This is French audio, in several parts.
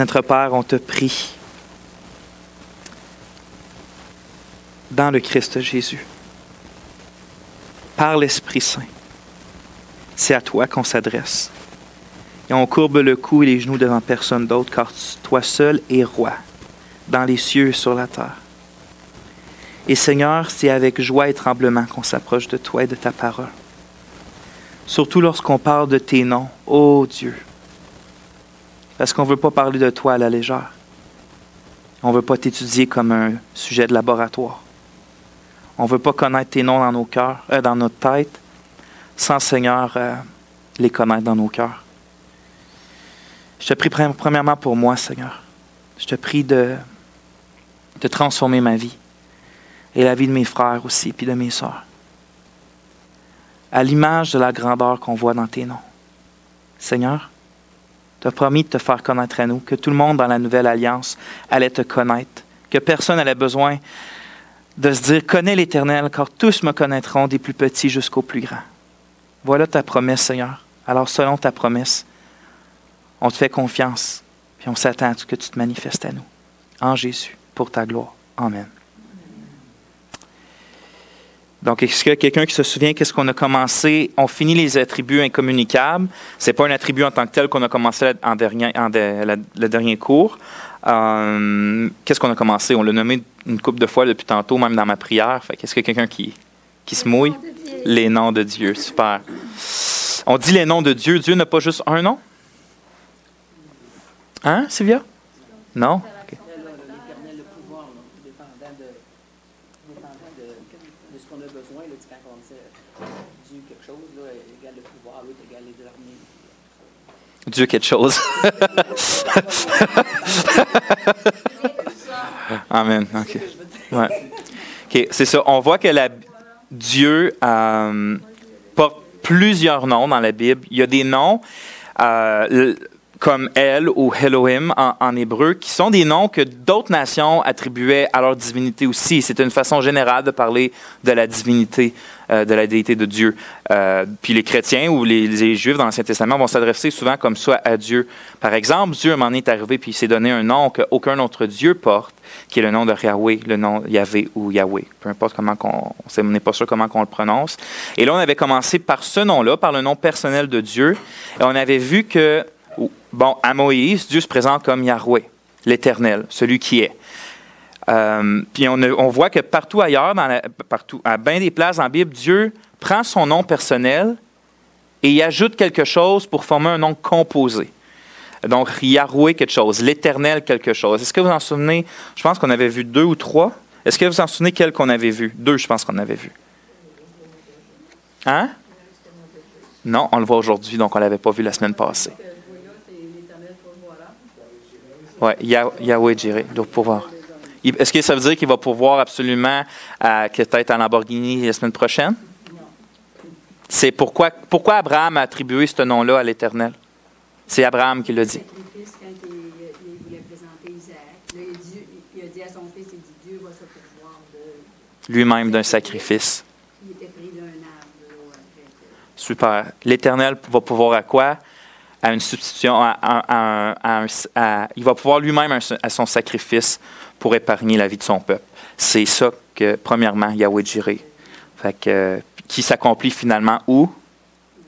Notre Père, on te prie dans le Christ Jésus, par l'Esprit Saint. C'est à toi qu'on s'adresse. Et on courbe le cou et les genoux devant personne d'autre, car toi seul es roi, dans les cieux et sur la terre. Et Seigneur, c'est avec joie et tremblement qu'on s'approche de toi et de ta parole. Surtout lorsqu'on parle de tes noms, ô Dieu. Parce qu'on ne veut pas parler de toi à la légère. On ne veut pas t'étudier comme un sujet de laboratoire. On ne veut pas connaître tes noms dans nos cœurs, euh, dans notre tête, sans Seigneur euh, les connaître dans nos cœurs. Je te prie premièrement pour moi, Seigneur. Je te prie de, transformer ma vie et la vie de mes frères aussi, puis de mes sœurs. À l'image de la grandeur qu'on voit dans tes noms. Seigneur, tu as promis de te faire connaître à nous, que tout le monde dans la nouvelle alliance allait te connaître, que personne n'avait besoin de se dire, connais l'Éternel, car tous me connaîtront, des plus petits jusqu'aux plus grands. Voilà ta promesse, Seigneur. Alors, selon ta promesse, on te fait confiance, puis on s'attend à ce que tu te manifestes à nous. En Jésus, pour ta gloire. Amen. Donc, est-ce qu'il y a quelqu'un qui se souvient qu'est-ce qu'on a commencé? On finit les attributs incommunicables. Ce n'est pas un attribut en tant que tel qu'on a commencé en dernier, en le dernier cours. Euh, qu'est-ce qu'on a commencé? On l'a nommé une couple de fois depuis tantôt, même dans ma prière. Qu'est-ce a quelqu'un qui, qui se mouille? Les noms de Dieu. Super. On dit les noms de Dieu. Dieu n'a pas juste un nom? Hein, Sylvia? Non? Dieu quelque chose. Amen. OK. Ouais. c'est ça. On voit que Dieu euh, porte plusieurs noms dans la Bible. Il y a des noms euh, comme El ou Elohim en, hébreu, qui sont des noms que d'autres nations attribuaient à leur divinité aussi. C'est une façon générale de parler de la divinité euh, de la déité de Dieu. Euh, puis les chrétiens ou les, juifs dans l'Ancien Testament vont s'adresser souvent comme ça à Dieu. Par exemple, Dieu, moment est arrivé puis il s'est donné un nom qu'aucun autre Dieu porte, qui est le nom de Yahweh, le nom Yahvé ou Yahweh. Peu importe comment on n'est pas sûr comment on le prononce. Et là, on avait commencé par ce nom-là, par le nom personnel de Dieu. Et on avait vu que, bon, à Moïse, Dieu se présente comme Yahweh, l'Éternel, celui qui est. Euh, puis on, voit que partout ailleurs, dans partout, à bien des places la Bible, Dieu prend son nom personnel et y ajoute quelque chose pour former un nom composé. Donc, Yahweh quelque chose, l'Éternel quelque chose. Est-ce que vous en souvenez? Je pense qu'on avait vu deux ou trois. Est-ce que vous en souvenez quel qu'on avait vu? Deux, je pense qu'on avait vu. Hein? Non, on le voit aujourd'hui, donc on ne l'avait pas vu la semaine passée. Oui, Yahweh Jireh, doit pouvoir. Est-ce que ça veut dire qu'il va pouvoir absolument euh, être en Lamborghini la semaine prochaine? C'est pourquoi, pourquoi Abraham a attribué ce nom-là à l'Éternel? C'est Abraham qui l'a dit. Lui-même d'un sacrifice. Super. L'Éternel va pouvoir à quoi? À une substitution, il va pouvoir lui-même à son sacrifice pour épargner la vie de son peuple. C'est ça que, premièrement, Yahweh Jireh, qui s'accomplit finalement où?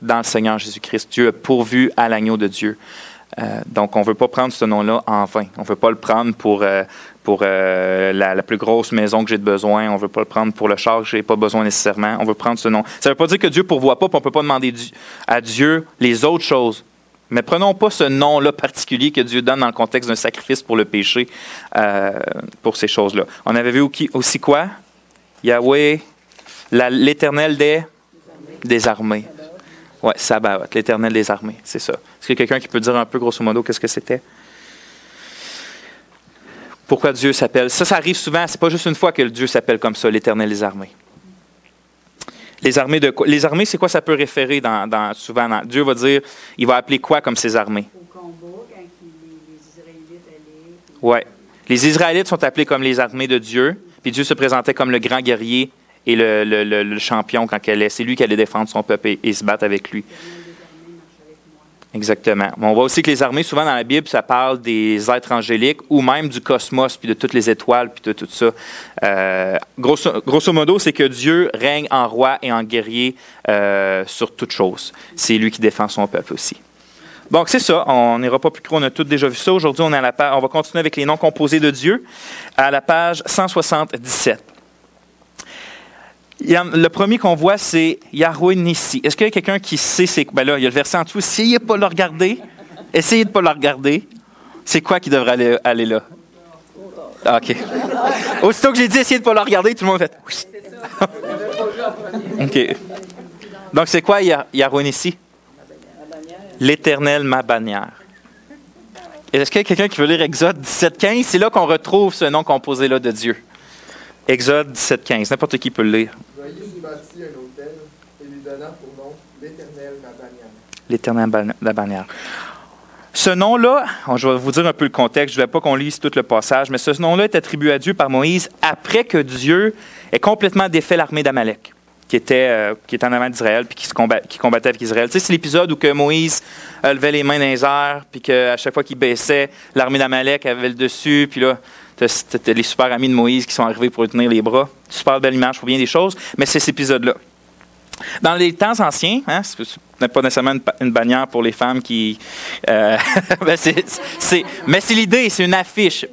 Dans le Seigneur Jésus-Christ. Dieu a pourvu à l'agneau de Dieu. Euh, donc, on ne veut pas prendre ce nom-là en vain. On ne veut pas le prendre pour, euh, pour euh, la, plus grosse maison que j'ai de besoin. On ne veut pas le prendre pour le char que je n'ai pas besoin nécessairement. On veut prendre ce nom. Ça ne veut pas dire que Dieu ne pourvoit pas, on ne peut pas demander à Dieu les autres choses. Mais prenons pas ce nom-là particulier que Dieu donne dans le contexte d'un sacrifice pour le péché, euh, pour ces choses-là. On avait vu aussi quoi? Yahweh, l'éternel des, des armées. Oui, Sabbath, l'éternel des armées, c'est ça. Est-ce qu'il y a quelqu'un qui peut dire un peu grosso modo qu'est-ce que c'était? Pourquoi Dieu s'appelle? Ça, ça arrive souvent. C'est pas juste une fois que Dieu s'appelle comme ça, l'éternel des armées. Les armées de Les armées, c'est quoi ça peut référer dans, souvent Dieu va dire, il va appeler quoi comme ses armées? Au combat, quand les, Israélites allaient. Oui. Les Israélites sont appelés comme les armées de Dieu, puis Dieu se présentait comme le grand guerrier et le, champion quand elle est. C'est lui qui allait défendre son peuple et, se battre avec lui. Exactement. On voit aussi que les armées, souvent dans la Bible, ça parle des êtres angéliques ou même du cosmos, puis de toutes les étoiles, puis de tout ça. Euh, grosso, modo, c'est que Dieu règne en roi et en guerrier euh, sur toute chose. C'est lui qui défend son peuple aussi. Donc, c'est ça. On n'ira pas plus gros. On a tous déjà vu ça. Aujourd'hui, on, on va continuer avec les noms composés de Dieu à la page 177 le premier qu'on voit, c'est Yahweh Nissi. Est-ce qu'il y a quelqu'un qui sait c'est Ben là, il y a le verset en dessous. Essayez de ne pas le regarder. Essayez de ne pas le regarder. C'est quoi qui devrait aller, là? Ah, OK. Aussitôt que j'ai dit essayez de ne pas le regarder, tout le monde fait. OK. Donc, c'est quoi Yahweh Nissi? L'éternel, ma bannière. Est-ce qu'il y a quelqu'un qui veut lire Exode 17.15? C'est là qu'on retrouve ce nom composé-là de Dieu. Exode 17.15. N'importe qui peut le lire. L'Éternel, la bannière. Ce nom-là, je vais vous dire un peu le contexte, je ne vais pas qu'on lise tout le passage, mais ce nom-là est attribué à Dieu par Moïse après que Dieu ait complètement défait l'armée d'Amalek, qui était, euh, qui était en avant d'Israël, puis qui, se qui combattait avec Israël. C'est l'épisode où que Moïse levait les mains dans les airs, puis qu'à chaque fois qu'il baissait, l'armée d'Amalek avait le dessus, puis là, c'était les super amis de Moïse qui sont arrivés pour lui tenir les bras. Super belle image pour bien des choses, mais c'est cet épisode-là. Dans les temps anciens, hein, n'est pas nécessairement une, bannière pour les femmes qui. Euh, ben, mais c'est l'idée, c'est une affiche.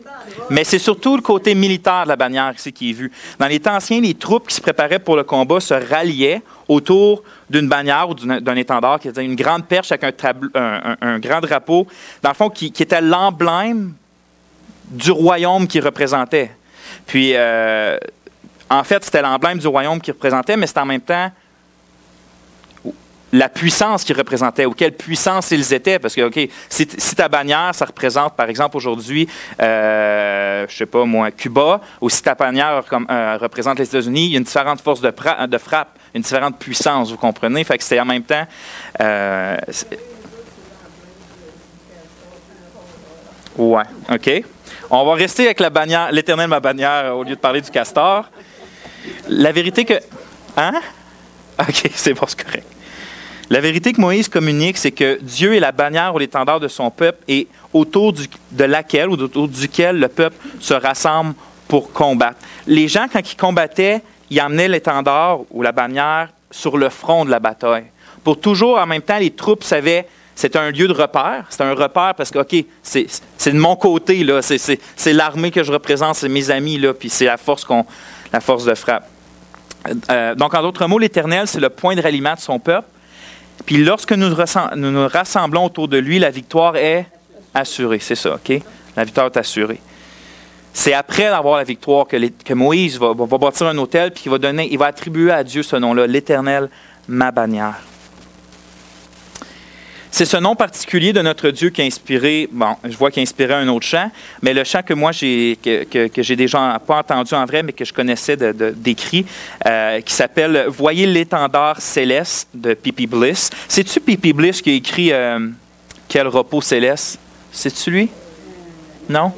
Mais c'est surtout le côté militaire de la bannière ici qui est vu. Dans les temps anciens, les troupes qui se préparaient pour le combat se ralliaient autour d'une bannière ou d'un étendard qui était une grande perche avec un, grand drapeau, dans le fond, qui était l'emblème du royaume qui représentait. Puis, euh, en fait, c'était l'emblème du royaume qui représentait, mais c'était en même temps la puissance qu'ils représentaient, ou quelle puissance ils étaient. Parce que, OK, si, ta bannière, ça représente, par exemple, aujourd'hui, euh, je sais pas moi, Cuba, ou si ta bannière comme, euh, représente les États-Unis, il y a une différente force de, de, frappe, une différente puissance, vous comprenez? Fait que c'est en même temps... Euh, ouais, OK. On va rester avec la bannière, l'éternel ma bannière, au lieu de parler du castor. La vérité que. Hein? OK, c'est bon, c'est correct. La vérité que Moïse communique, c'est que Dieu est la bannière ou l'étendard de son peuple et autour de laquelle ou autour duquel le peuple se rassemble pour combattre. Les gens, quand ils combattaient, ils emmenaient l'étendard ou la bannière sur le front de la bataille. Pour toujours, en même temps, les troupes savaient c'est un lieu de repère. C'est un repère parce que, OK, c'est de mon côté. C'est l'armée que je représente, c'est mes amis, là, puis c'est la force, la force de frappe. Euh, donc, en d'autres mots, l'Éternel, c'est le point de ralliement de son peuple. Puis lorsque nous nous, rassemblons autour de lui, la victoire est assurée. C'est ça, OK? La victoire est assurée. C'est après avoir la victoire que, Moïse va, bâtir un hôtel puis va, donner, il va attribuer à Dieu ce nom-là, l'Éternel, ma bannière. C'est ce nom particulier de notre Dieu qui a inspiré, bon, je vois qu'il a inspiré un autre chant, mais le chant que moi, j'ai, que, j'ai déjà pas entendu en vrai, mais que je connaissais d'écrit, euh, qui s'appelle Voyez l'étendard céleste de Pipi Bliss. C'est-tu Pipi Bliss qui a écrit euh, Quel repos céleste? C'est-tu lui? Non?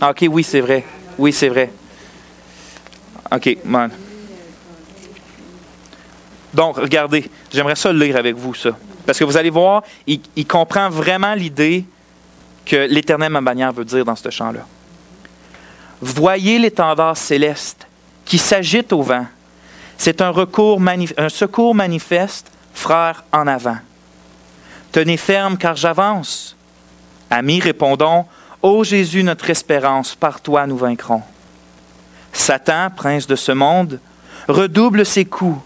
Ah, OK, oui, c'est vrai. Oui, c'est vrai. OK, bon. Donc, regardez, j'aimerais ça le lire avec vous, ça. Parce que vous allez voir, il, comprend vraiment l'idée que l'éternel ma bannière veut dire dans ce chant-là. Voyez l'étendard céleste qui s'agite au vent. C'est un, recours un secours manifeste, frère, en avant. Tenez ferme car j'avance. Amis, répondons, Ô Jésus, notre espérance, par toi nous vaincrons. Satan, prince de ce monde, redouble ses coups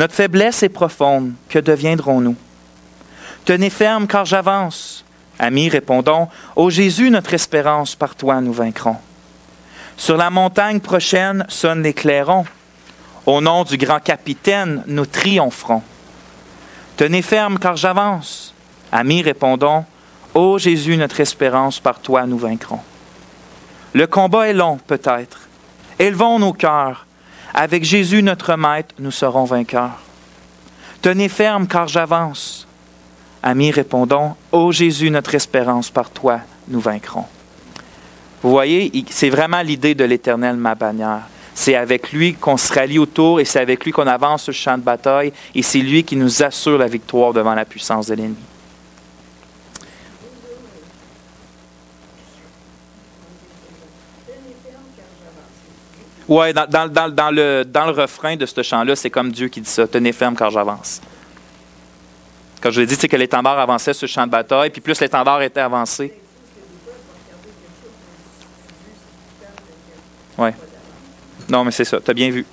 notre faiblesse est profonde. Que deviendrons-nous? Tenez ferme car j'avance. Amis, répondons, Ô Jésus, notre espérance, par toi nous vaincrons. Sur la montagne prochaine sonne les clairons. Au nom du grand capitaine, nous triompherons. Tenez ferme car j'avance. Amis, répondons, Ô Jésus, notre espérance, par toi nous vaincrons. Le combat est long, peut-être. Élevons nos cœurs avec Jésus notre Maître, nous serons vainqueurs. Tenez ferme car j'avance. Amis, répondons, Ô Jésus, notre espérance, par toi, nous vaincrons. Vous voyez, c'est vraiment l'idée de l'Éternel, ma bannière. C'est avec lui qu'on se rallie autour et c'est avec lui qu'on avance sur le champ de bataille et c'est lui qui nous assure la victoire devant la puissance de l'ennemi. Oui, dans, le, dans le refrain de ce chant-là, c'est comme Dieu qui dit ça Tenez ferme car j'avance. Quand je l'ai dit, c'est que l'étendard avançait sur le champ de bataille, puis plus l'étendard était avancé. Oui. Non, mais c'est ça, tu as bien vu.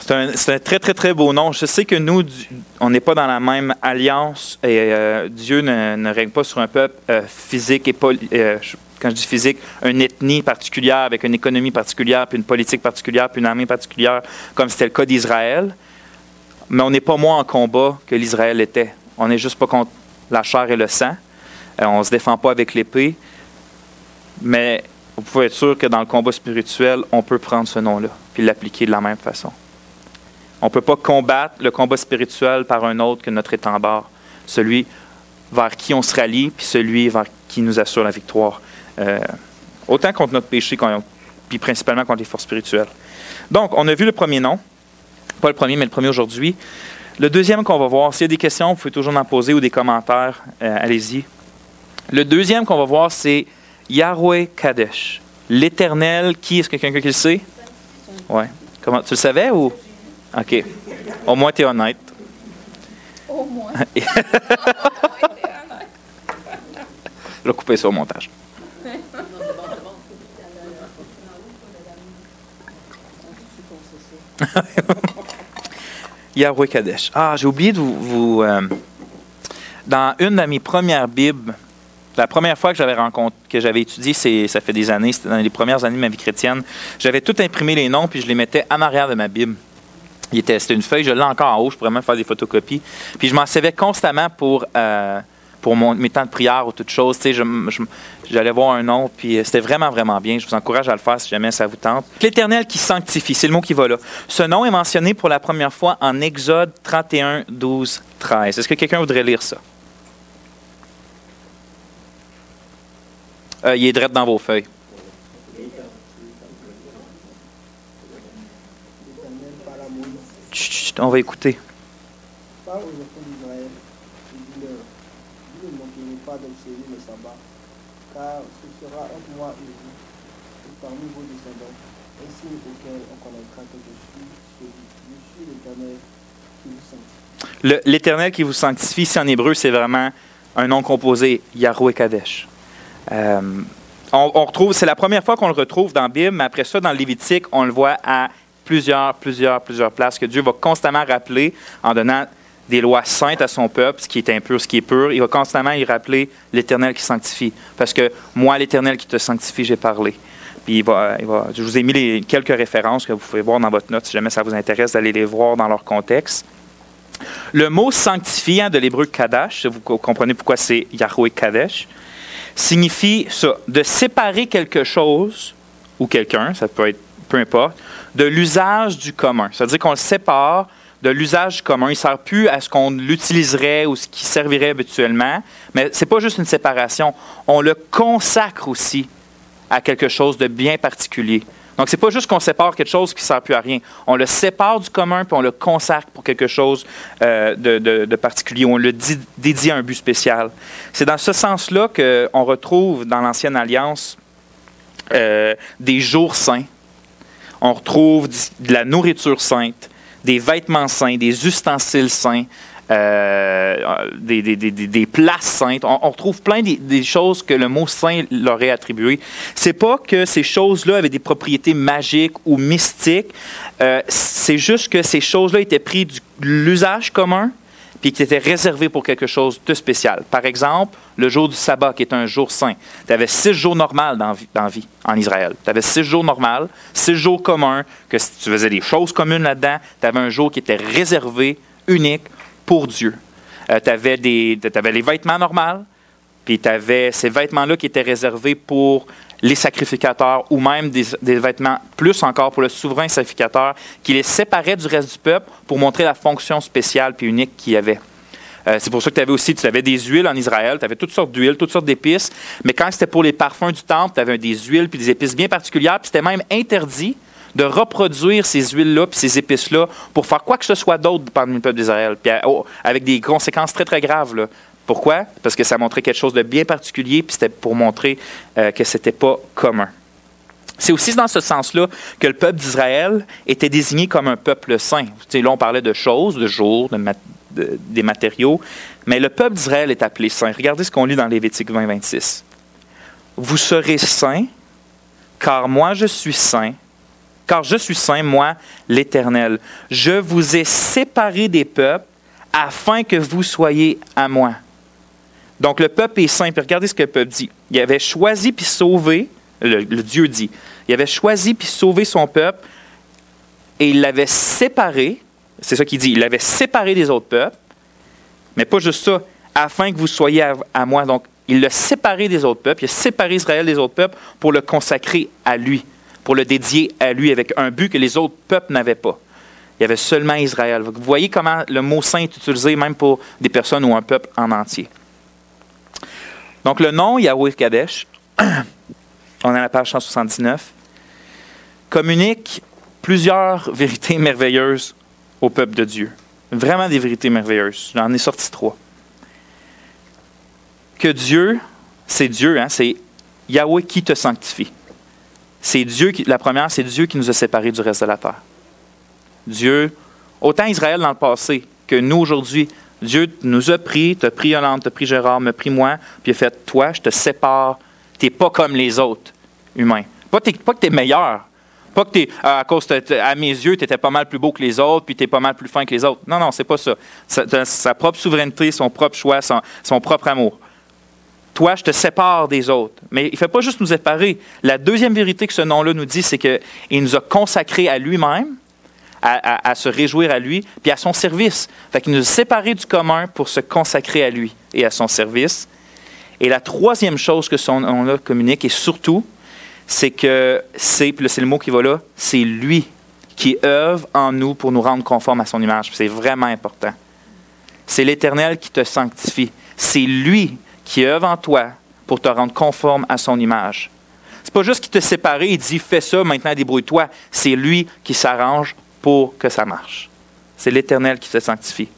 C'est un, très, très, très beau nom. Je sais que nous, on n'est pas dans la même alliance et euh, Dieu ne, règne pas sur un peuple euh, physique et euh, quand je dis physique, une ethnie particulière avec une économie particulière, puis une politique particulière, puis une armée particulière, comme c'était le cas d'Israël. Mais on n'est pas moins en combat que l'Israël était. On n'est juste pas contre la chair et le sang. on ne se défend pas avec l'épée. Mais vous pouvez être sûr que dans le combat spirituel, on peut prendre ce nom-là puis l'appliquer de la même façon. On ne peut pas combattre le combat spirituel par un autre que notre étendard, celui vers qui on se rallie, puis celui vers qui nous assure la victoire, euh, autant contre notre péché, puis principalement contre les forces spirituelles. Donc, on a vu le premier nom, pas le premier, mais le premier aujourd'hui. Le deuxième qu'on va voir, s'il y a des questions, vous pouvez toujours en poser ou des commentaires, euh, allez-y. Le deuxième qu'on va voir, c'est Yahweh Kadesh, l'Éternel qui, est-ce que quelqu'un qui le sait? Ouais. Comment, tu le savais ou? OK. Au moins, tu es honnête. Au moins. Je vais couper ça au montage. Yahweh Kadesh. Ah, j'ai oublié de vous. Euh, dans une de mes premières Bibles, la première fois que j'avais rencontré, que j'avais étudié, c'est, ça fait des années, c'était dans les premières années de ma vie chrétienne, j'avais tout imprimé les noms, puis je les mettais en arrière de ma Bible. Il était, c'était une feuille, je l'ai encore en haut, je pourrais même faire des photocopies. Puis je m'en servais constamment pour, euh, pour mon, mes temps de prière ou toute chose. Tu sais, j'allais voir un nom, puis euh, c'était vraiment, vraiment bien. Je vous encourage à le faire si jamais ça vous tente. L'Éternel qui sanctifie, c'est le mot qui va là. Ce nom est mentionné pour la première fois en Exode 31, 12, 13. Est-ce que quelqu'un voudrait lire ça? Euh, il est direct dans vos feuilles. On va écouter. Parle aux enfants d'Israël et dis-leur, vous ne pas le sabbat, car ce sera entre moi et parmi vos descendants, un signe auquel on connaîtra que je suis l'Éternel qui vous sanctifie. L'Éternel en hébreu, c'est vraiment un nom composé, Yahweh Kadesh. Euh, on, retrouve, c'est la première fois qu'on le retrouve dans la Bible, mais après ça, dans le Lévitique, on le voit à plusieurs, plusieurs, plusieurs places que Dieu va constamment rappeler en donnant des lois saintes à son peuple, ce qui est impur, ce qui est pur. Il va constamment y rappeler l'Éternel qui sanctifie. Parce que moi, l'Éternel qui te sanctifie, j'ai parlé. Puis il va, je vous ai mis les, quelques références que vous pouvez voir dans votre note si jamais ça vous intéresse d'aller les voir dans leur contexte. Le mot sanctifiant de l'hébreu Kadash, vous comprenez pourquoi c'est Yahweh Kadesh, signifie ça, de séparer quelque chose ou quelqu'un, ça peut être peu importe, de l'usage du commun. C'est-à-dire qu'on le sépare de l'usage commun. Il ne sert plus à ce qu'on l'utiliserait ou ce qui servirait habituellement. Mais ce n'est pas juste une séparation. On le consacre aussi à quelque chose de bien particulier. Donc, ce n'est pas juste qu'on sépare quelque chose qui ne sert plus à rien. On le sépare du commun, puis on le consacre pour quelque chose euh, de, particulier. On le dédie à un but spécial. C'est dans ce sens-là qu'on retrouve dans l'Ancienne Alliance euh, des jours saints. On retrouve de la nourriture sainte, des vêtements saints, des ustensiles saints, euh, des, des, places saintes. On, retrouve plein des, choses que le mot saint leur est attribué. C'est pas que ces choses-là avaient des propriétés magiques ou mystiques. Euh, c'est juste que ces choses-là étaient prises de l'usage commun puis qui étaient réservées pour quelque chose de spécial. Par exemple, le jour du sabbat, qui est un jour saint. Tu avais six jours normaux dans, vie en Israël. Tu avais six jours normaux, six jours communs, que si tu faisais des choses communes là-dedans, tu avais un jour qui était réservé, unique, pour Dieu. Euh, tu avais, les vêtements normaux, puis tu avais ces vêtements-là qui étaient réservés pour les sacrificateurs ou même des, vêtements plus encore pour le souverain sacrificateur qui les séparait du reste du peuple pour montrer la fonction spéciale puis unique qu'il avait. Euh, c'est pour ça que tu avais aussi tu avais des huiles en Israël, tu avais toutes sortes d'huiles, toutes sortes d'épices. Mais quand c'était pour les parfums du temple, tu avais des huiles puis des épices bien particulières. Puis c'était même interdit de reproduire ces huiles-là puis ces épices-là pour faire quoi que ce soit d'autre parmi le peuple d'Israël. Puis oh, avec des conséquences très, très graves. Là. Pourquoi? Parce que ça montrait quelque chose de bien particulier, puis c'était pour montrer euh, que ce n'était pas commun. C'est aussi dans ce sens-là que le peuple d'Israël était désigné comme un peuple saint. là, on parlait de choses, de jours, des matériaux, mais le peuple d'Israël est appelé saint. Regardez ce qu'on lit dans Lévitique 20, 26. Vous serez saints, car moi je suis saint, car je suis saint, moi l'Éternel. Je vous ai séparés des peuples afin que vous soyez à moi. Donc le peuple est saint. Puis regardez ce que le peuple dit. Il avait choisi puis sauvé, le, Dieu dit, il avait choisi puis sauvé son peuple et il l'avait séparé. C'est ça qu'il dit. Il l'avait séparé des autres peuples. Mais pas juste ça, afin que vous soyez à, moi. Donc il l'a séparé des autres peuples. Il a séparé Israël des autres peuples pour le consacrer à lui, pour le dédier à lui avec un but que les autres peuples n'avaient pas. Il y avait seulement Israël. Vous voyez comment le mot saint est utilisé même pour des personnes ou un peuple en entier. Donc le nom Yahweh Kadesh, on est à la page 179, communique plusieurs vérités merveilleuses au peuple de Dieu. Vraiment des vérités merveilleuses. J'en ai sorti trois. Que Dieu, c'est Dieu, hein, c'est Yahweh qui te sanctifie. C'est Dieu qui, la première, c'est Dieu qui nous a séparés du reste de la terre. Dieu, autant Israël dans le passé que nous aujourd'hui, Dieu nous a pris, t'a pris Yolande, t'a pris Gérard, m'a pris moi, puis il a fait Toi, je te sépare. Tu n'es pas comme les autres humains. Pas, que tu es meilleur. Pas que tu à cause, à mes yeux, tu étais pas mal plus beau que les autres, puis tu es pas mal plus fin que les autres. Non, non, c'est pas ça. Sa, propre souveraineté, son propre choix, son, propre amour. Toi, je te sépare des autres. Mais il ne fait pas juste nous séparer. La deuxième vérité que ce nom-là nous dit, c'est qu'il nous a consacrés à lui-même, à, se réjouir à lui, puis à son service. Fait qu'il nous a séparés du commun pour se consacrer à lui et à son service. Et la troisième chose que son nom-là communique, et surtout, c'est que c'est, puis c'est le mot qui va là, c'est lui qui œuvre en nous pour nous rendre conformes à son image. C'est vraiment important. C'est l'Éternel qui te sanctifie. C'est lui qui œuvre en toi pour te rendre conforme à son image. C'est pas juste qu'il te sépare et dit fais ça, maintenant débrouille-toi. C'est lui qui s'arrange pour que ça marche. C'est l'Éternel qui se sanctifie.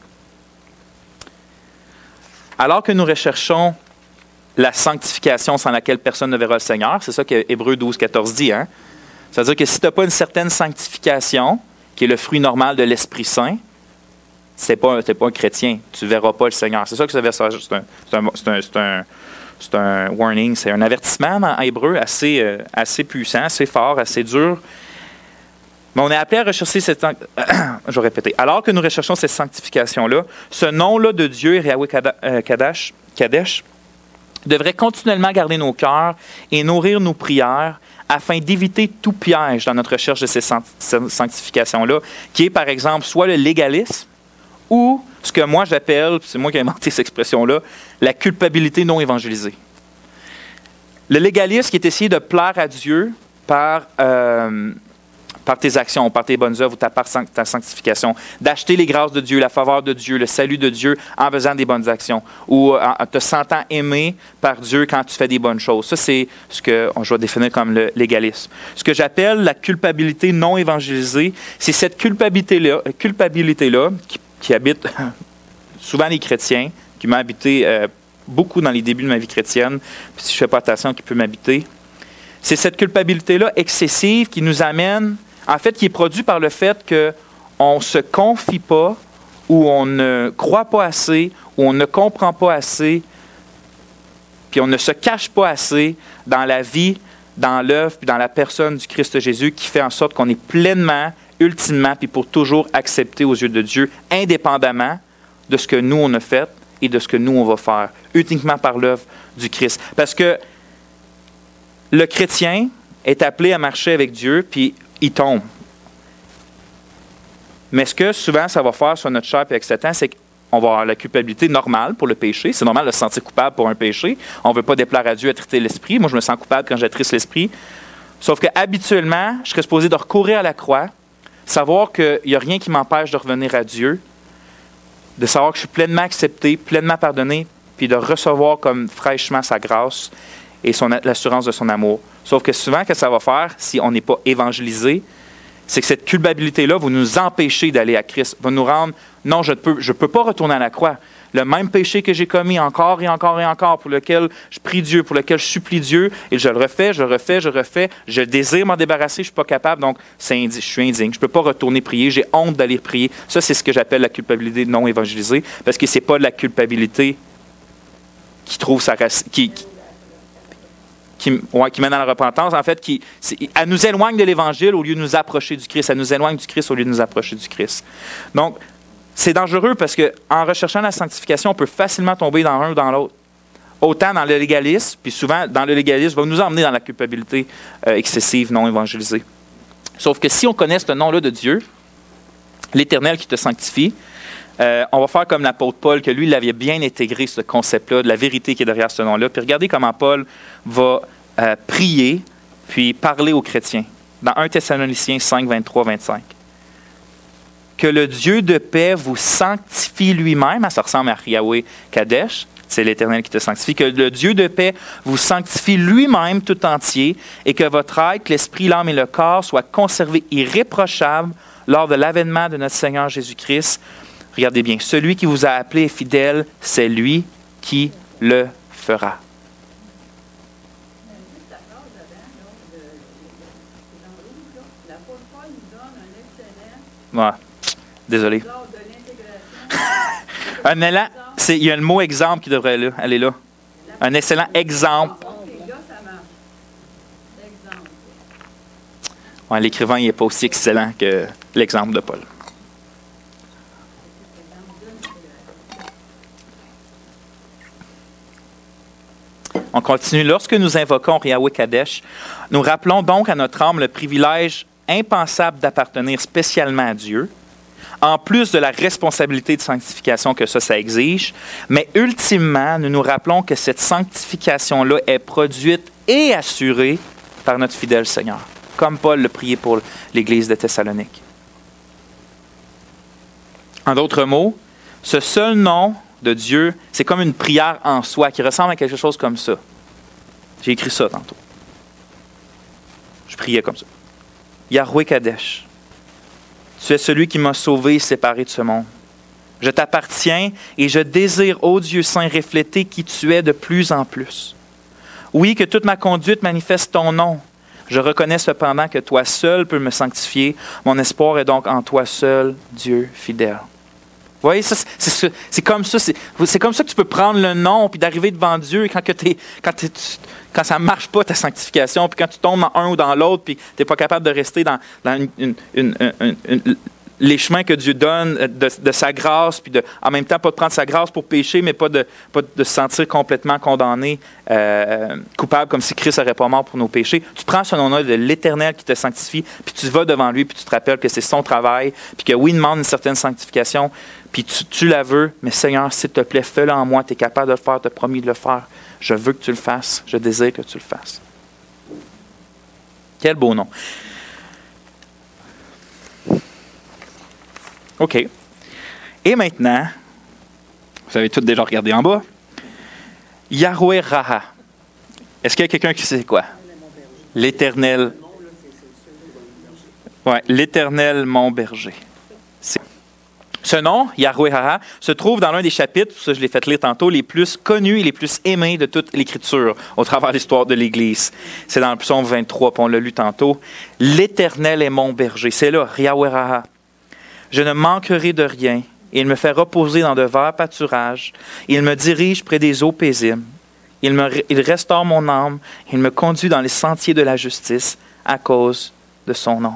Alors que nous recherchons la sanctification sans laquelle personne ne verra le Seigneur, c'est ça que Hébreu 12, 14 dit. Hein? C'est-à-dire que si tu n'as pas une certaine sanctification, qui est le fruit normal de l'Esprit Saint, tu n'es pas, pas, un chrétien. Tu ne verras pas le Seigneur. C'est ça que ça veut C'est un, warning, c'est un avertissement en hébreu assez, euh, assez puissant, assez fort, assez dur, mais on est appelé à rechercher cette. Je répéter. Alors que nous recherchons cette sanctification-là, ce nom-là de Dieu, Yahweh euh, Kadesh, Kadesh, devrait continuellement garder nos cœurs et nourrir nos prières afin d'éviter tout piège dans notre recherche de cette sanctification-là, qui est par exemple soit le légalisme ou ce que moi j'appelle, c'est moi qui ai inventé cette expression-là, la culpabilité non évangélisée. Le légalisme qui est essayé de plaire à Dieu par euh, par tes actions, par tes bonnes œuvres ou ta, par ta sanctification, d'acheter les grâces de Dieu, la faveur de Dieu, le salut de Dieu en faisant des bonnes actions ou euh, en te sentant aimé par Dieu quand tu fais des bonnes choses. Ça, c'est ce que je vais définir comme le légalisme. Ce que j'appelle la culpabilité non évangélisée, c'est cette culpabilité-là culpabilité -là, qui, habite souvent les chrétiens, qui m'a habité euh, beaucoup dans les débuts de ma vie chrétienne, puis si je ne fais pas attention, qui peut m'habiter. C'est cette culpabilité-là excessive qui nous amène en fait, qui est produit par le fait qu'on ne se confie pas ou on ne croit pas assez ou on ne comprend pas assez, puis on ne se cache pas assez dans la vie, dans l'œuvre, puis dans la personne du Christ Jésus qui fait en sorte qu'on est pleinement, ultimement, puis pour toujours accepté aux yeux de Dieu, indépendamment de ce que nous on a fait et de ce que nous on va faire, uniquement par l'œuvre du Christ. Parce que le chrétien est appelé à marcher avec Dieu, puis il tombe. Mais ce que souvent ça va faire sur notre chair et avec Satan, c'est qu'on va avoir la culpabilité normale pour le péché. C'est normal de se sentir coupable pour un péché. On ne veut pas déplaire à Dieu à traiter l'esprit. Moi, je me sens coupable quand j'attriste l'esprit. Sauf que habituellement, je serais supposé de recourir à la croix, savoir qu'il n'y a rien qui m'empêche de revenir à Dieu, de savoir que je suis pleinement accepté, pleinement pardonné, puis de recevoir comme fraîchement sa grâce et l'assurance de son amour. Sauf que souvent, que ça va faire, si on n'est pas évangélisé, c'est que cette culpabilité-là va nous empêcher d'aller à Christ, va nous rendre, non, je ne peux, je peux pas retourner à la croix. Le même péché que j'ai commis encore et encore et encore, pour lequel je prie Dieu, pour lequel je supplie Dieu, et je le refais, je le refais, je le refais, je désire m'en débarrasser, je ne suis pas capable, donc je suis indigne. Je ne peux pas retourner prier, j'ai honte d'aller prier. Ça, c'est ce que j'appelle la culpabilité non évangélisée, parce que ce n'est pas la culpabilité qui trouve sa qui, qui, mène à la repentance, en fait, qui, elle nous éloigne de l'Évangile au lieu de nous approcher du Christ. Elle nous éloigne du Christ au lieu de nous approcher du Christ. Donc, c'est dangereux parce qu'en recherchant la sanctification, on peut facilement tomber dans un ou dans l'autre. Autant dans le légalisme, puis souvent, dans le légalisme, va nous emmener dans la culpabilité euh, excessive, non évangélisée. Sauf que si on connaît ce nom-là de Dieu, l'Éternel qui te sanctifie, euh, on va faire comme l'apôtre Paul, que lui, il avait bien intégré ce concept-là, de la vérité qui est derrière ce nom-là. Puis regardez comment Paul va euh, prier, puis parler aux chrétiens. Dans 1 Thessaloniciens 5, 23, 25. Que le Dieu de paix vous sanctifie lui-même, ça ressemble à Yahweh Kadesh, c'est l'Éternel qui te sanctifie, que le Dieu de paix vous sanctifie lui-même tout entier et que votre être, l'esprit, l'âme et le corps soient conservés irréprochables lors de l'avènement de notre Seigneur Jésus-Christ. Regardez bien, celui qui vous a appelé fidèle, c'est lui qui le fera. Ouais. Désolé. un élan, il y a le mot exemple qui devrait aller là. Est là. Un excellent exemple. Ouais, L'écrivain n'est pas aussi excellent que l'exemple de Paul. On continue. Lorsque nous invoquons Yahweh Kadesh, nous rappelons donc à notre âme le privilège impensable d'appartenir spécialement à Dieu, en plus de la responsabilité de sanctification que ça, ça exige. Mais ultimement, nous nous rappelons que cette sanctification-là est produite et assurée par notre fidèle Seigneur, comme Paul le priait pour l'Église de Thessalonique. En d'autres mots, ce seul nom de Dieu, c'est comme une prière en soi qui ressemble à quelque chose comme ça. J'ai écrit ça tantôt. Je priais comme ça. Yahweh Kadesh, tu es celui qui m'a sauvé et séparé de ce monde. Je t'appartiens et je désire, ô Dieu saint, refléter qui tu es de plus en plus. Oui, que toute ma conduite manifeste ton nom. Je reconnais cependant que toi seul peux me sanctifier. Mon espoir est donc en toi seul, Dieu fidèle. Vous voyez, c'est comme ça. C'est comme ça que tu peux prendre le nom puis d'arriver devant Dieu quand, que quand, ça ne marche pas ta sanctification, puis quand tu tombes dans un ou dans l'autre, puis tu n'es pas capable de rester dans, les chemins que Dieu donne euh, de, sa grâce, puis en même temps, pas de prendre sa grâce pour pécher, mais pas de, pas de se sentir complètement condamné, euh, coupable, comme si Christ n'aurait pas mort pour nos péchés. Tu prends ce nom-là de l'Éternel qui te sanctifie, puis tu vas devant lui, puis tu te rappelles que c'est son travail, puis que oui, il demande une certaine sanctification, puis tu, la veux, mais Seigneur, s'il te plaît, fais-le en moi, tu es capable de le faire, tu as promis de le faire. Je veux que tu le fasses, je désire que tu le fasses. Quel beau nom. OK. Et maintenant, vous avez tous déjà regardé en bas, Yahweh Raha. Est-ce qu'il y a quelqu'un qui sait quoi? L'éternel. Ouais, l'éternel mon berger. Ce nom, Yahweh Hara, se trouve dans l'un des chapitres, ça je l'ai fait lire tantôt, les plus connus et les plus aimés de toute l'Écriture au travers de l'histoire de l'Église. C'est dans le psaume 23, puis on l'a lu tantôt. L'Éternel est mon berger. C'est là, Yahweh Hara. Je ne manquerai de rien. Il me fait reposer dans de verts pâturages. Il me dirige près des eaux paisibles. Il, me, il restaure mon âme. Il me conduit dans les sentiers de la justice à cause de son nom.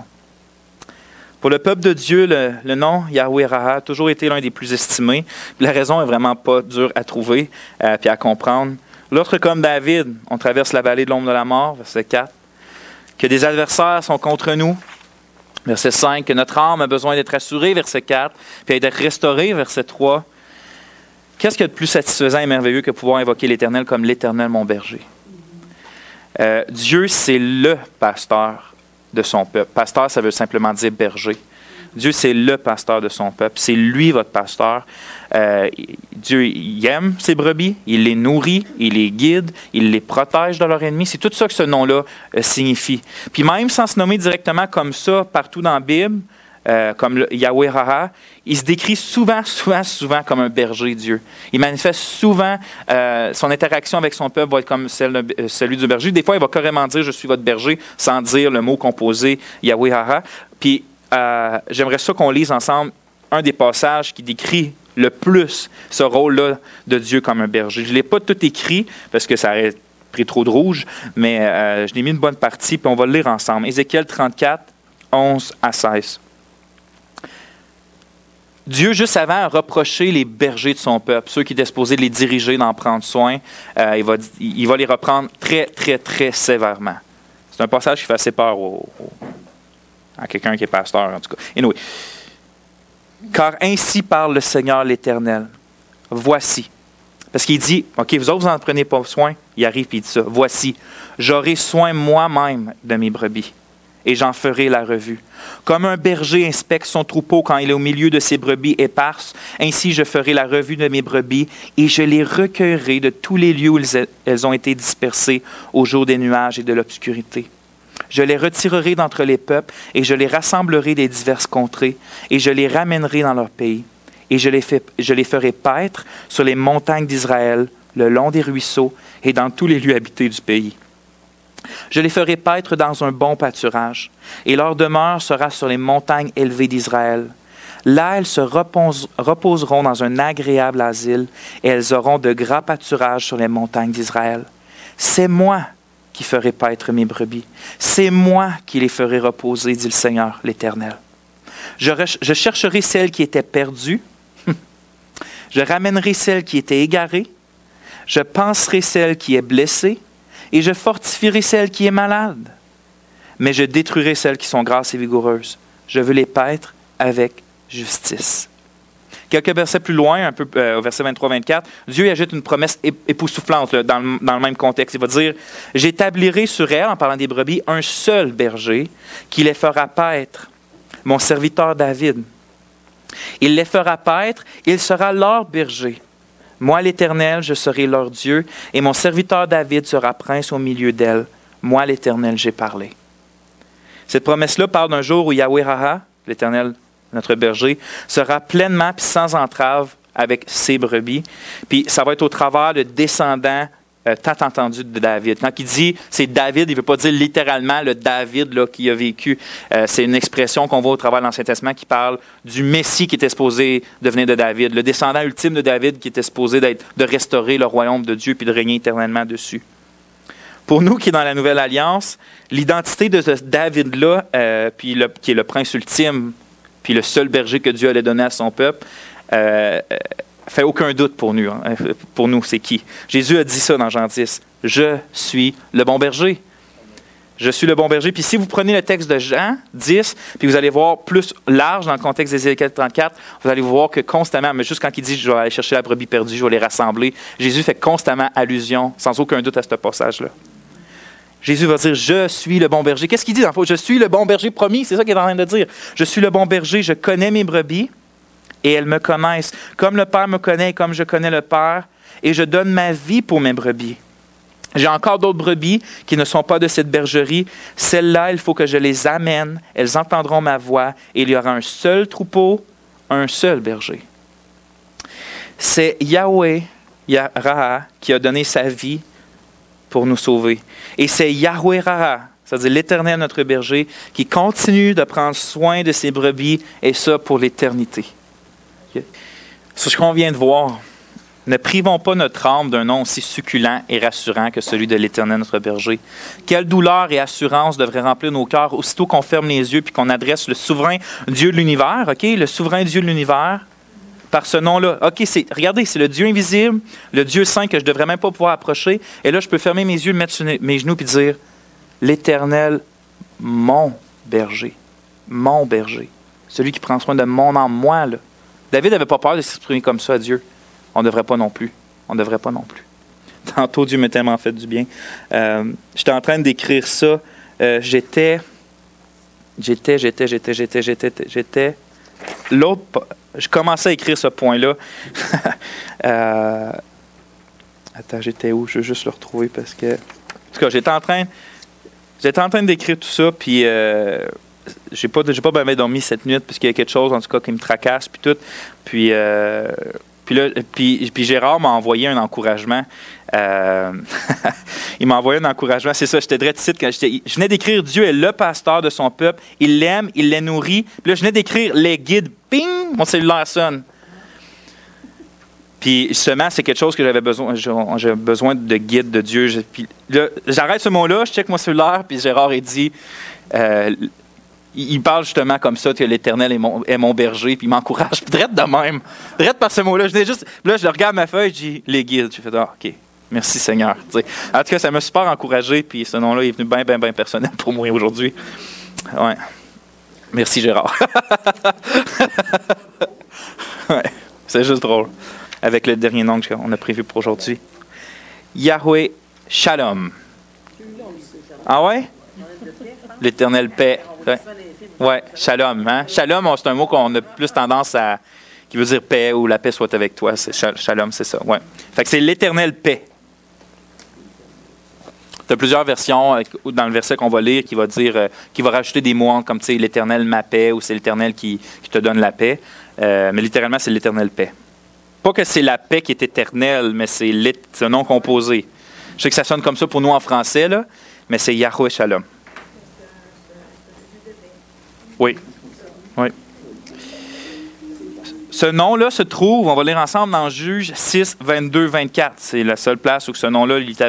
Pour le peuple de Dieu, le, nom Yahweh Raha a toujours été l'un des plus estimés. La raison est vraiment pas dure à trouver et euh, à comprendre. L'autre comme David, on traverse la vallée de l'ombre de la mort, verset 4. Que des adversaires sont contre nous, verset 5. Que notre âme a besoin d'être assurée, verset 4. Puis d'être restaurée, verset 3. Qu'est-ce qu'il y a de plus satisfaisant et merveilleux que pouvoir invoquer l'Éternel comme l'Éternel mon berger? Euh, Dieu, c'est le pasteur de son peuple. Pasteur, ça veut simplement dire berger. Dieu, c'est le pasteur de son peuple. C'est lui votre pasteur. Euh, Dieu, il aime ses brebis, il les nourrit, il les guide, il les protège de leurs ennemis. C'est tout ça que ce nom-là euh, signifie. Puis même sans se nommer directement comme ça partout dans la Bible, euh, comme Yahweh Raha, il se décrit souvent, souvent, souvent comme un berger Dieu. Il manifeste souvent, son interaction avec son peuple comme celle celui du berger. Des fois, il va carrément dire Je suis votre berger sans dire le mot composé Yahweh Raha. Puis j'aimerais ça qu'on lise ensemble un des passages qui décrit le plus ce rôle-là de Dieu comme un berger. Je ne l'ai pas tout écrit parce que ça aurait pris trop de rouge, mais euh, je l'ai mis une bonne partie, puis on va le lire ensemble. Ézéchiel 34, 11 à 16. Dieu, juste avant, a reproché les bergers de son peuple, ceux qui étaient supposés les diriger, d'en prendre soin. Euh, il, va, les reprendre très, très, très sévèrement. C'est un passage qui fait assez peur à quelqu'un qui est pasteur, en tout cas. Anyway. Car ainsi parle le Seigneur l'Éternel. Voici. Parce qu'il dit, OK, vous autres, vous n'en prenez pas soin. Il arrive et il dit ça. Voici, j'aurai soin moi-même de mes brebis et j'en ferai la revue. Comme un berger inspecte son troupeau quand il est au milieu de ses brebis éparses, ainsi je ferai la revue de mes brebis et je les recueillerai de tous les lieux où elles ont été dispersées au jour des nuages et de l'obscurité. Je les retirerai d'entre les peuples, et je les rassemblerai des diverses contrées, et je les ramènerai dans leur pays. Et je les, je les ferai paître sur les montagnes d'Israël, le long des ruisseaux, et dans tous les lieux habités du pays. Je les ferai paître dans un bon pâturage, et leur demeure sera sur les montagnes élevées d'Israël. Là, elles se reposeront dans un agréable asile, et elles auront de gras pâturages sur les montagnes d'Israël. C'est moi, qui ferai paître mes brebis. C'est moi qui les ferai reposer, dit le Seigneur l'Éternel. Je, chercherai celle qui était perdue. je ramènerai celle qui était égarée. Je penserai celle qui est blessée. Et je fortifierai celle qui est malade. Mais je détruirai celles qui sont grasses et vigoureuses. Je veux les paître avec justice. Quelques versets plus loin, un peu euh, au verset 23-24, Dieu ajoute une promesse époustouflante dans, le, dans, le, même contexte. Il va dire J'établirai sur elle, en parlant des brebis, un seul berger qui les fera paître, mon serviteur David. Il les fera paître, il sera leur berger. Moi, l'Éternel, je serai leur Dieu, et mon serviteur David sera prince au milieu d'elle. Moi, l'Éternel, j'ai parlé. Cette promesse-là parle d'un jour où Yahweh Raha, l'Éternel notre berger, sera pleinement et sans entrave avec ses brebis. Puis ça va être au travers de descendants euh, entendu de David. Quand il dit c'est David, il ne veut pas dire littéralement le David là, qui a vécu. Euh, c'est une expression qu'on voit au travers de l'Ancien Testament qui parle du Messie qui était supposé devenir de David, le descendant ultime de David qui était supposé de restaurer le royaume de Dieu puis de régner éternellement dessus. Pour nous qui est dans la Nouvelle Alliance, l'identité de ce David-là, euh, puis qui est le prince ultime puis le seul berger que Dieu allait donner à son peuple, fait aucun doute pour nous. Hein. Pour nous, c'est qui? Jésus a dit ça dans Jean 10. Je suis le bon berger. Je suis le bon berger. Puis si vous prenez le texte de Jean 10, puis vous allez voir plus large dans le contexte d'Ézéchiel 34, vous allez voir que constamment, mais juste quand il dit je vais aller chercher la brebis perdue, je vais les rassembler, Jésus fait constamment allusion, sans aucun doute, à ce passage-là. Jésus va dire, je suis le bon berger. Qu'est-ce qu'il dit dans le fond? Je suis le bon berger promis. C'est ça qu'il est en train de dire. Je suis le bon berger, je connais mes brebis et elles me connaissent. Comme le Père me connaît et comme je connais le Père, et je donne ma vie pour mes brebis. J'ai encore d'autres brebis qui ne sont pas de cette bergerie. Celles-là, il faut que je les amène. Elles entendront ma voix et il y aura un seul troupeau, un seul berger. C'est Yahweh, Yahra, qui a donné sa vie pour nous sauver. Et c'est Yahweh Rara, c'est-à-dire l'Éternel, notre berger, qui continue de prendre soin de ses brebis, et ça pour l'éternité. C'est ce qu'on vient de voir. Ne privons pas notre âme d'un nom aussi succulent et rassurant que celui de l'Éternel, notre berger. Quelle douleur et assurance devrait remplir nos cœurs aussitôt qu'on ferme les yeux puis qu'on adresse le souverain Dieu de l'univers, OK? Le souverain Dieu de l'univers, par ce nom-là. OK, c'est, regardez, c'est le Dieu invisible, le Dieu saint que je ne devrais même pas pouvoir approcher. Et là, je peux fermer mes yeux, mettre sur mes genoux et dire L'Éternel, mon berger, mon berger, celui qui prend soin de mon âme, moi. Là. David n'avait pas peur de s'exprimer comme ça à Dieu. On ne devrait pas non plus. On ne devrait pas non plus. Tantôt, Dieu m'a tellement fait du bien. Euh, j'étais en train d'écrire ça. Euh, j'étais J'étais, j'étais, j'étais, j'étais, j'étais, j'étais. L'autre, je commençais à écrire ce point-là. Euh, Attends, j'étais où? Je veux juste le retrouver parce que. En tout cas, j'étais en train. J'étais en train d'écrire tout ça, puis j'ai pas, j'ai pas bien dormi cette nuit parce qu'il y a quelque chose, en tout cas, qui me tracasse, puis tout. Puis, euh, puis là, puis, puis Gérard m'a envoyé un encouragement. Euh, il m'a envoyé un encouragement. C'est ça, j'étais direct ici quand j'étais. Je venais d'écrire Dieu est le pasteur de son peuple. Il l'aime, il les nourrit. Puis là, je venais d'écrire les guides. Ping! Mon cellulaire sonne. Puis justement, c'est quelque chose que j'avais besoin. J'avais besoin de guide de Dieu. Puis là, j'arrête ce mot-là, je check mon cellulaire, puis Gérard il dit. euh, il parle justement comme ça que l'Éternel est mon, est mon berger, puis il m'encourage. Puis drette de même. Drette par ce mot-là. Je juste. Là, je regarde ma feuille, je dis les guides. J'ai fait, ah, OK. Merci Seigneur. En tout cas, ça m'a super encouragé, puis ce nom-là est venu bien, bien, bien personnel pour moi aujourd'hui. Ouais. Merci Gérard. ouais. C'est juste drôle. Avec le dernier nom qu'on a prévu pour aujourd'hui. Yahweh Shalom. Ah ouais? L'éternel paix. Ouais. Ouais, shalom. Hein? Shalom, c'est un mot qu'on a plus tendance à. qui veut dire paix ou la paix soit avec toi. Shalom, c'est ça. Ouais. Fait que c'est l'éternel paix. Tu as plusieurs versions euh, dans le verset qu'on va lire qui va dire, euh, qui va rajouter des mots comme tu sais, l'éternel ma paix ou c'est l'éternel qui, te donne la paix. Euh, mais littéralement, c'est l'éternel paix. Pas que c'est la paix qui est éternelle, mais c'est un nom composé. Je sais que ça sonne comme ça pour nous en français, là, mais c'est Yahweh Shalom. Oui. Oui. Ce nom-là se trouve, on va lire ensemble dans Juge 6, 22, 24. C'est la seule place où ce nom-là est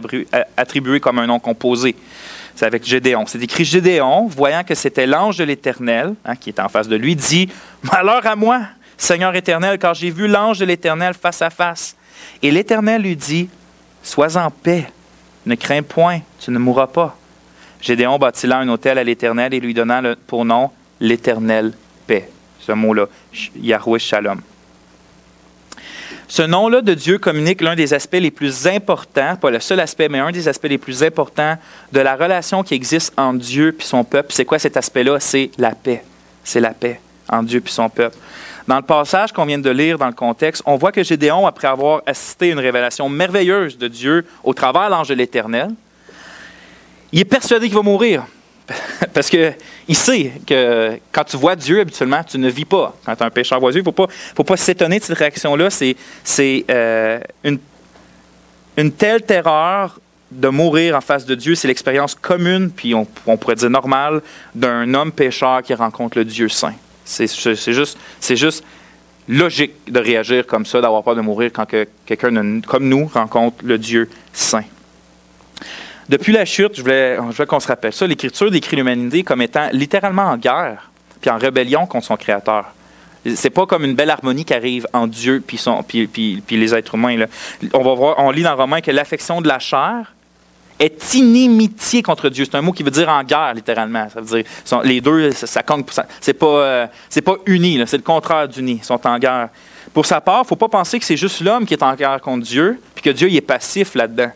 attribué comme un nom composé. C'est avec Gédéon. C'est écrit Gédéon, voyant que c'était l'ange de l'Éternel, hein, qui est en face de lui, dit Malheur à moi, Seigneur éternel, car j'ai vu l'ange de l'Éternel face à face. Et l'Éternel lui dit Sois en paix, ne crains point, tu ne mourras pas. Gédéon bâtit là un hôtel à l'Éternel et lui donna pour nom l'Éternel paix. Ce mot-là, Yahweh Shalom. Ce nom-là de Dieu communique l'un des aspects les plus importants, pas le seul aspect, mais un des aspects les plus importants de la relation qui existe entre Dieu et son peuple. C'est quoi cet aspect-là? C'est la paix. C'est la paix entre Dieu et son peuple. Dans le passage qu'on vient de lire dans le contexte, on voit que Gédéon, après avoir assisté à une révélation merveilleuse de Dieu au travers de l'ange de l'Éternel, il est persuadé qu'il va mourir. Parce qu'il sait que quand tu vois Dieu, habituellement, tu ne vis pas. Quand tu un pécheur voit Dieu, il ne faut pas, s'étonner de cette réaction-là. C'est, euh, une, telle terreur de mourir en face de Dieu. C'est l'expérience commune, puis on, pourrait dire normale, d'un homme pécheur qui rencontre le Dieu saint. C'est, juste, logique de réagir comme ça, d'avoir peur de mourir quand que quelqu'un comme nous rencontre le Dieu saint. Depuis la chute, je voulais, qu'on se rappelle ça, l'Écriture décrit l'humanité comme étant littéralement en guerre, puis en rébellion contre son Créateur. C'est pas comme une belle harmonie qui arrive entre Dieu puis, son, les êtres humains. On, lit dans Romains que l'affection de la chair est inimitié contre Dieu. C'est un mot qui veut dire en guerre, littéralement. Ça veut dire, les deux, ça, ça compte. C'est pas, euh, pas uni, c'est le contraire d'uni. Ils sont en guerre. Pour sa part, il ne faut pas penser que c'est juste l'homme qui est en guerre contre Dieu, puis que Dieu il est passif là-dedans.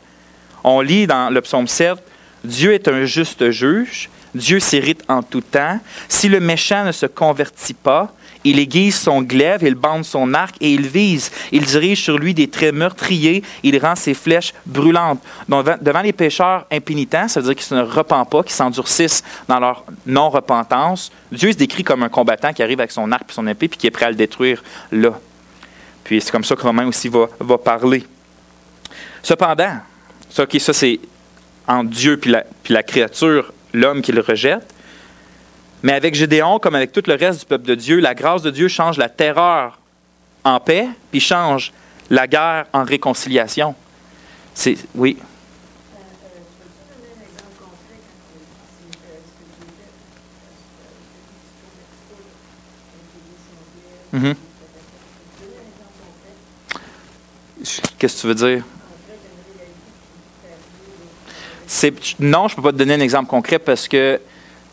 On lit dans le psaume 7, Dieu est un juste juge, Dieu s'irrite en tout temps. Si le méchant ne se convertit pas, il aiguise son glaive, il bande son arc et il vise. Il dirige sur lui des traits meurtriers, il rend ses flèches brûlantes. Donc, devant- les pécheurs impénitents, ça veut dire qu'ils ne repentent pas, qu'ils s'endurcissent dans leur non-repentance. Dieu se décrit comme un combattant qui arrive avec son arc et son épée puis qui est prêt à le détruire là. Puis c'est comme ça que Romain aussi va parler. Cependant, ça, ça c'est en Dieu puis la, puis la créature, l'homme qui le rejette. Mais avec Gédéon, comme avec tout le reste du peuple de Dieu, la grâce de Dieu change la terreur en paix, puis change la guerre en réconciliation. C'est oui. Qu'est-ce que tu veux dire? Non, je ne peux pas te donner un exemple concret parce que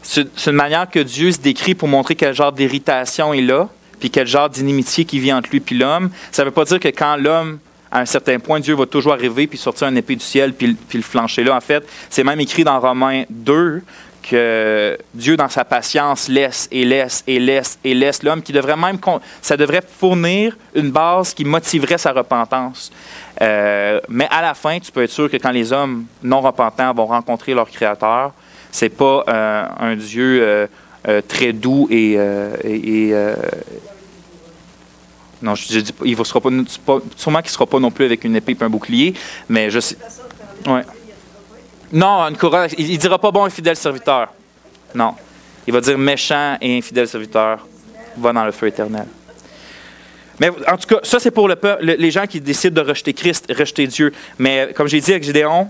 c'est une manière que Dieu se décrit pour montrer quel genre d'irritation il a, puis quel genre d'inimitié qui vit entre lui et l'homme. Ça ne veut pas dire que quand l'homme, à un certain point, Dieu va toujours arriver puis sortir un épée du ciel puis, le- puis le flancher là. En fait, c'est même écrit dans Romains 2 que Dieu, dans sa patience, laisse et laisse et laisse et laisse l'homme, qui devrait même, ça devrait fournir une base qui motiverait sa repentance. Euh, mais à la fin, tu peux être sûr que quand les hommes non repentants vont rencontrer leur Créateur, c'est pas euh, un Dieu euh, très doux et, non, je, dis il ne sera pas, sûrement qu'il ne sera pas non plus avec une épée et un bouclier, mais je sais. Non, une couronne, il ne dira pas bon et fidèle serviteur. Non. Il va dire méchant et infidèle serviteur, va dans le feu éternel. Mais en tout cas, ça c'est pour les gens qui décident de rejeter Christ, rejeter Dieu. Mais comme j'ai dit avec Gédéon,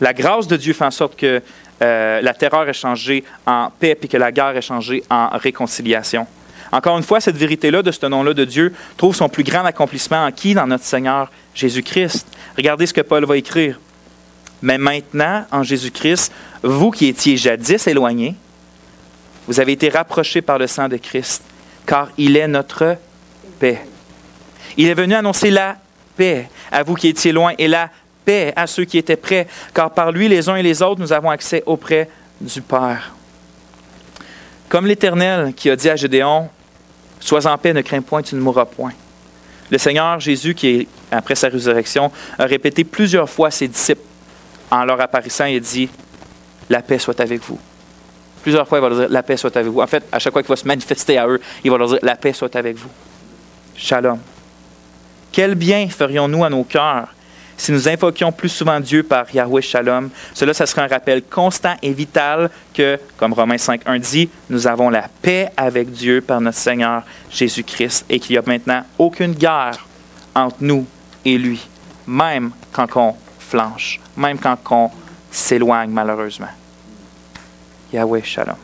la grâce de Dieu fait en sorte que euh, la terreur est changée en paix et que la guerre est changée en réconciliation. Encore une fois, cette vérité-là de ce nom-là de Dieu trouve son plus grand accomplissement en qui? Dans notre Seigneur Jésus-Christ. Regardez ce que Paul va écrire. Mais maintenant, en Jésus-Christ, vous qui étiez jadis éloignés, vous avez été rapprochés par le sang de Christ, car il est notre Il est venu annoncer la paix à vous qui étiez loin et la paix à ceux qui étaient près, car par lui, les uns et les autres, nous avons accès auprès du Père. Comme l'Éternel qui a dit à Gédéon, Sois en paix, ne crains point, tu ne mourras point. Le Seigneur Jésus, qui, après sa résurrection, a répété plusieurs fois à ses disciples en leur apparaissant, il dit La paix soit avec vous. Plusieurs fois, il va leur dire La paix soit avec vous. En fait, à chaque fois qu'il va se manifester à eux, il va leur dire La paix soit avec vous. Shalom. Quel bien ferions-nous à nos cœurs si nous invoquions plus souvent Dieu par Yahweh Shalom, cela, ça serait un rappel constant et vital que, comme Romains 5.1 dit, nous avons la paix avec Dieu par notre Seigneur Jésus-Christ et qu'il n'y a maintenant aucune guerre entre nous et lui, même quand on flanche, même quand on s'éloigne malheureusement. Yahweh Shalom.